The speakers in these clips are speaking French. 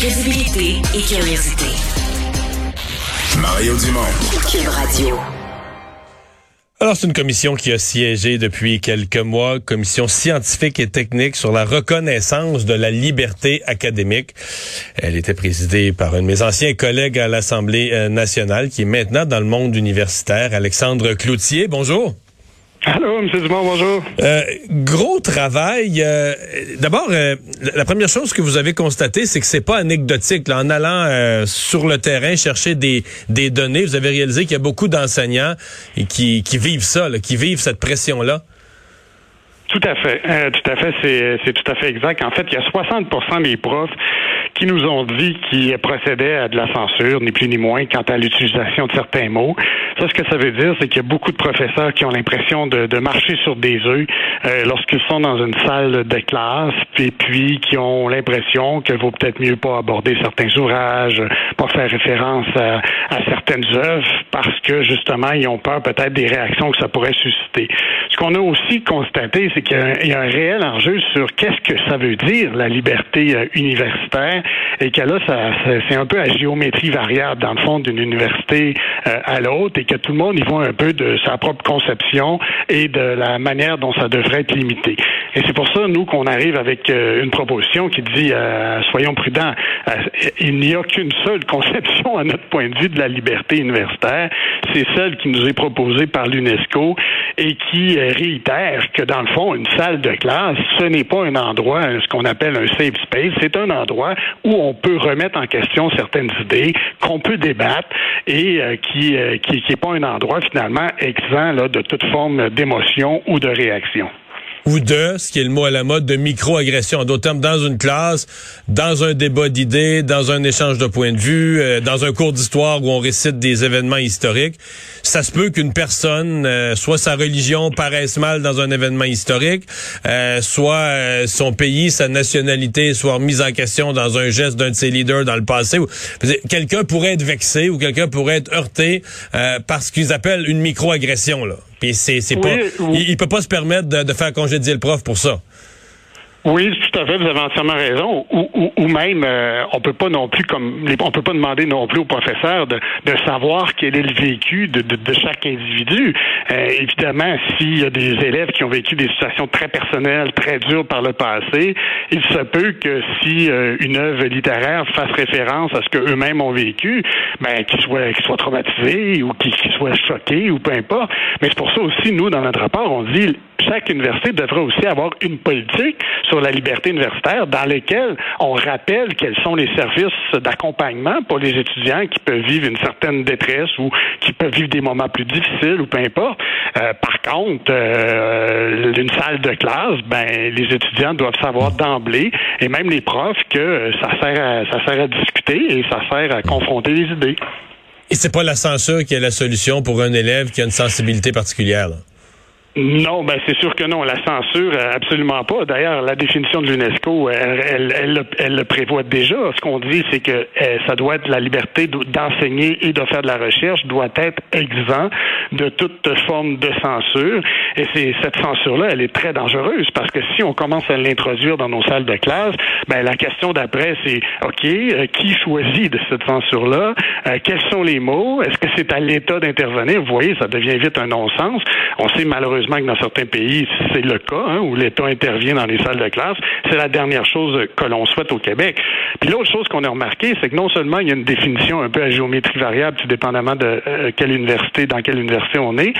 Crédibilité et curiosité. Mario Dumont. Cube Radio. Alors, c'est une commission qui a siégé depuis quelques mois, commission scientifique et technique sur la reconnaissance de la liberté académique. Elle était présidée par un de mes anciens collègues à l'Assemblée euh, nationale, qui est maintenant dans le monde universitaire, Alexandre Cloutier. Bonjour. Allô, M. Dumont, bonjour. Euh, gros travail. Euh, D'abord, euh, la première chose que vous avez constaté, c'est que c'est pas anecdotique. En allant sur le terrain chercher des, des données, vous avez réalisé qu'il y a beaucoup d'enseignants qui, vivent ça, qui vivent cette pression-là. Tout à fait. Euh, tout à fait, c'est, tout à fait exact. En fait, il y a 60% des profs qui nous ont dit qu'ils procédaient à de la censure, ni plus ni moins, quant à l'utilisation de certains mots. Ça, ce que ça veut dire, c'est qu'il y a beaucoup de professeurs qui ont l'impression de, de marcher sur des œufs euh, lorsqu'ils sont dans une salle de classe, et puis qui ont l'impression qu'il vaut peut-être mieux pas aborder certains ouvrages, pas faire référence à, à certaines œuvres, parce que justement, ils ont peur peut-être des réactions que ça pourrait susciter. Qu'on a aussi constaté, c'est qu'il y a, un, réel enjeu sur qu'est-ce que ça veut dire la liberté euh, universitaire et que là, ça, c'est un peu à géométrie variable dans le fond d'une université euh, à l'autre et que tout le monde y voit un peu de sa propre conception et de la manière dont ça devrait être limité. Et c'est pour ça, nous, qu'on arrive avec euh, une proposition qui dit, soyons prudents, il n'y a qu'une seule conception à notre point de vue de la liberté universitaire, c'est celle qui nous est proposée par l'UNESCO et qui euh, réitère que, dans le fond, une salle de classe, ce n'est pas un endroit, ce qu'on appelle un safe space, c'est un endroit où on peut remettre en question certaines idées, qu'on peut débattre et euh, qui euh, qui qui est pas un endroit finalement exempt de toute forme d'émotion ou de réaction ou de, ce qui est le mot à la mode, de micro-agression. En d'autres termes, dans une classe, dans un débat d'idées, dans un échange de points de vue, euh, dans un cours d'histoire où on récite des événements historiques, ça se peut qu'une personne, euh, soit sa religion paraisse mal dans un événement historique, euh, soit euh, son pays, sa nationalité soit remise en question dans un geste d'un de ses leaders dans le passé. Quelqu'un pourrait être vexé ou quelqu'un pourrait être heurté euh, parce qu'ils appellent une micro-agression, là. Puis c'est, c'est Oui, pas, oui. il, il peut pas se permettre de, de faire congédier le prof pour ça. Oui, tout à fait, vous avez entièrement raison. Ou, ou, ou même, euh, on peut pas non plus comme on peut pas demander non plus aux professeurs de, de savoir quel est le vécu de, de, de chaque individu. Euh, évidemment, s'il y a des élèves qui ont vécu des situations très personnelles, très dures par le passé, il se peut que si euh, une œuvre littéraire fasse référence à ce qu'eux-mêmes ont vécu, ben qu'ils soient qu'ils soient traumatisés ou qu'ils qu'ils soient choqués ou peu importe. Mais c'est pour ça aussi, nous, dans notre rapport, on dit chaque université devrait aussi avoir une politique sur la liberté universitaire dans laquelle on rappelle quels sont les services d'accompagnement pour les étudiants qui peuvent vivre une certaine détresse ou qui peuvent vivre des moments plus difficiles ou peu importe. Euh, par contre, euh, une salle de classe, ben les étudiants doivent savoir d'emblée et même les profs que ça sert à, ça sert à discuter et ça sert à confronter les idées. Et c'est pas la censure qui est la solution pour un élève qui a une sensibilité particulière. là? Non, ben c'est sûr que non. La censure, euh, absolument pas. D'ailleurs, la définition de l'UNESCO, elle, elle, elle, le- prévoit déjà. Ce qu'on dit, c'est que euh, ça doit être la liberté d'enseigner et de faire de la recherche doit être exempt de toute forme de censure. Et c'est cette censure-là, elle est très dangereuse parce que si on commence à l'introduire dans nos salles de classe, ben la question d'après, c'est OK, euh, qui choisit de cette censure-là? Quels sont les mots? Est-ce que c'est à l'État d'intervenir? Vous voyez, ça devient vite un non-sens. On sait malheureusement que dans certains pays, c'est le cas, hein, où l'État intervient dans les salles de classe. C'est la dernière chose que l'on souhaite au Québec. Puis l'autre chose qu'on a remarqué, c'est que non seulement il y a une définition un peu à géométrie variable, tout dépendamment de euh, quelle université, dans quelle université on est,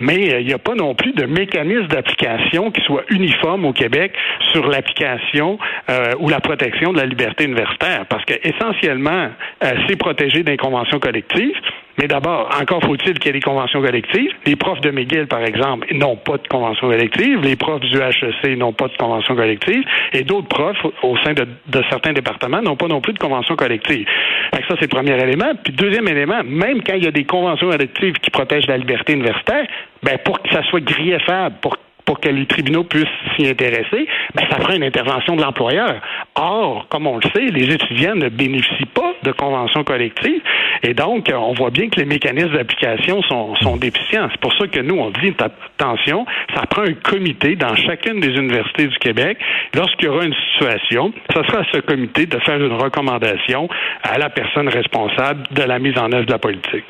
mais euh, il n'y a pas non plus de mécanisme d'application qui soit uniforme au Québec sur l'application euh, ou la protection de la liberté universitaire. Parce que essentiellement, euh, c'est protégé conventions collectives. Mais d'abord, encore faut-il qu'il y ait des conventions collectives. Les profs de McGill, par exemple, n'ont pas de convention collective. Les profs du HEC n'ont pas de convention collective. Et d'autres profs, au sein de, certains départements, n'ont pas non plus de convention collective. Ça, c'est le premier élément. Puis deuxième élément, même quand il y a des conventions collectives qui protègent la liberté universitaire, ben pour que ça soit grieffable, pour pour que les tribunaux puissent s'y intéresser, ben, ça prend une intervention de l'employeur. Or, comme on le sait, les étudiants ne bénéficient pas de conventions collectives et donc, on voit bien que les mécanismes d'application sont, sont déficients. C'est pour ça que nous, on dit, attention, ça prend un comité dans chacune des universités du Québec. Lorsqu'il y aura une situation, ce sera à ce comité de faire une recommandation à la personne responsable de la mise en œuvre de la politique.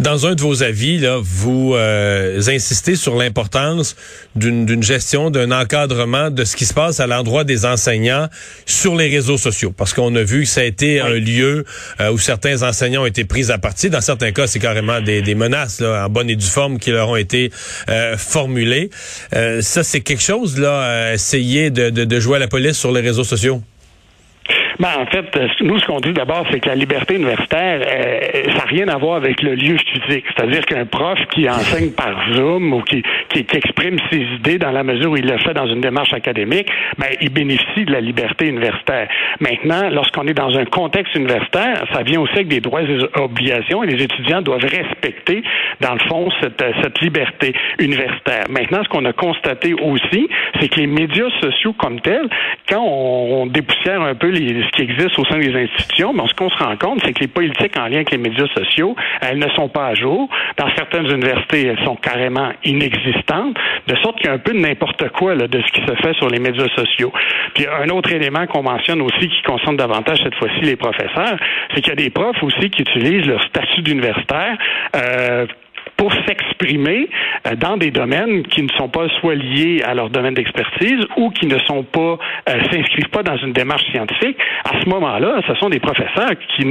Dans un de vos avis, là, vous euh, insistez sur l'importance d'une gestion, d'un encadrement de ce qui se passe à l'endroit des enseignants sur les réseaux sociaux. Parce qu'on a vu que ça a été un lieu euh, où certains enseignants ont été pris à partie. Dans certains cas, c'est carrément des, des, menaces là, en bonne et due forme qui leur ont été euh, formulées. ça, c'est quelque chose, là, essayer de, de, de jouer à la police sur les réseaux sociaux? Ben, en fait, euh, nous, ce qu'on dit d'abord, c'est que la liberté universitaire, euh, ça n'a rien à voir avec le lieu physique. C'est-à-dire qu'un prof qui enseigne par Zoom ou qui, qui, exprime ses idées dans la mesure où il le fait dans une démarche académique, ben, il bénéficie de la liberté universitaire. Maintenant, lorsqu'on est dans un contexte universitaire, ça vient aussi avec des droits et obligations et les étudiants doivent respecter, dans le fond, cette, cette liberté universitaire. Maintenant, ce qu'on a constaté aussi, c'est que les médias sociaux comme tels, quand on, on dépoussière un peu les qui existe au sein des institutions, mais ce qu'on se rend compte, c'est que les politiques en lien avec les médias sociaux, elles ne sont pas à jour. Dans certaines universités, elles sont carrément inexistantes, de sorte qu'il y a un peu de n'importe quoi là, de ce qui se fait sur les médias sociaux. Puis un autre élément qu'on mentionne aussi qui concerne davantage cette fois-ci les professeurs, c'est qu'il y a des profs aussi qui utilisent leur statut d'universitaire euh, pour s'exprimer dans des domaines qui ne sont pas soit liés à leur domaine d'expertise ou qui ne sont pas euh, s'inscrivent pas dans une démarche scientifique. À ce moment-là, ce sont des professeurs qui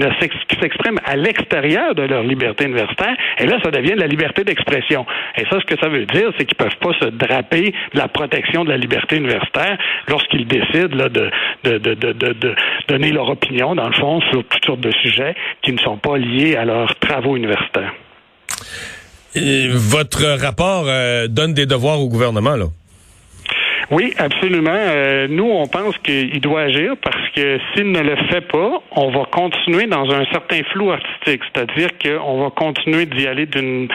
s'expriment à l'extérieur de leur liberté universitaire et là, ça devient de la liberté d'expression. Et ça, ce que ça veut dire, c'est qu'ils peuvent pas se draper de la protection de la liberté universitaire lorsqu'ils décident de, de, donner leur opinion, dans le fond, sur toutes sortes de sujets qui ne sont pas liés à leurs travaux universitaires votre rapport euh, donne des devoirs au gouvernement, là. Oui, absolument. Euh, nous, on pense qu'il doit agir parce que s'il ne le fait pas, on va continuer dans un certain flou artistique, c'est-à-dire qu'on va continuer d'y aller d'une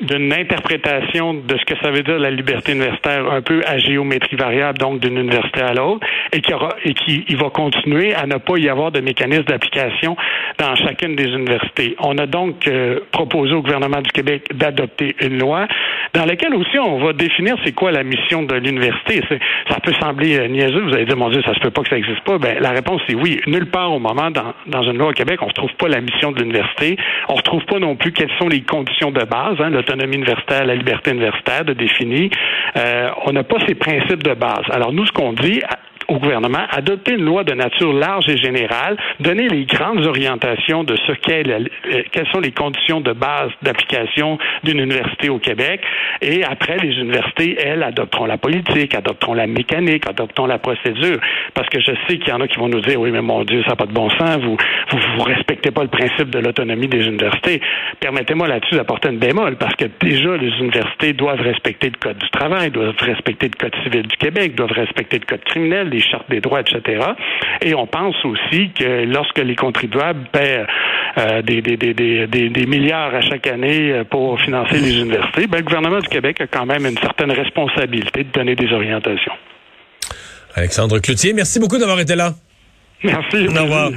d'une interprétation de ce que ça veut dire la liberté universitaire un peu à géométrie variable, donc d'une université à l'autre, et qui aura et qui il va continuer à ne pas y avoir de mécanisme d'application dans chacune des universités. On a donc euh, proposé au gouvernement du Québec d'adopter une loi dans laquelle aussi on va définir c'est quoi la mission de l'université. Ça peut sembler euh, niaiseux, vous allez dire mon Dieu, ça se peut pas que ça n'existe pas. Ben la réponse est oui. Nulle part au moment dans, dans une loi au Québec, on ne retrouve pas la mission de l'université. On ne retrouve pas non plus quelles sont les conditions de base. Hein, l'autonomie universitaire, la liberté universitaire de définir. Euh, on n'a pas ces principes de base. Alors nous, ce qu'on dit, au gouvernement, adopter une loi de nature large et générale, donner les grandes orientations de ce qu'est euh, quelles sont les conditions de base d'application d'une université au Québec. Et après, les universités, elles, adopteront la politique, adopteront la mécanique, adopteront la procédure. Parce que je sais qu'il y en a qui vont nous dire, oui, mais mon Dieu, ça n'a pas de bon sens, vous, vous, respectez pas le principe de l'autonomie des universités. Permettez-moi là-dessus d'apporter une bémol, parce que déjà, les universités doivent respecter le Code du travail, doivent respecter le Code civil du Québec, doivent respecter le Code criminel, chartes des droits, etc. Et on pense aussi que lorsque les contribuables paient euh, des, des, des, des, milliards à chaque année euh, pour financer les universités, ben, le gouvernement du Québec a quand même une certaine responsabilité de donner des orientations. Alexandre Cloutier, merci beaucoup d'avoir été là. Merci. Au revoir.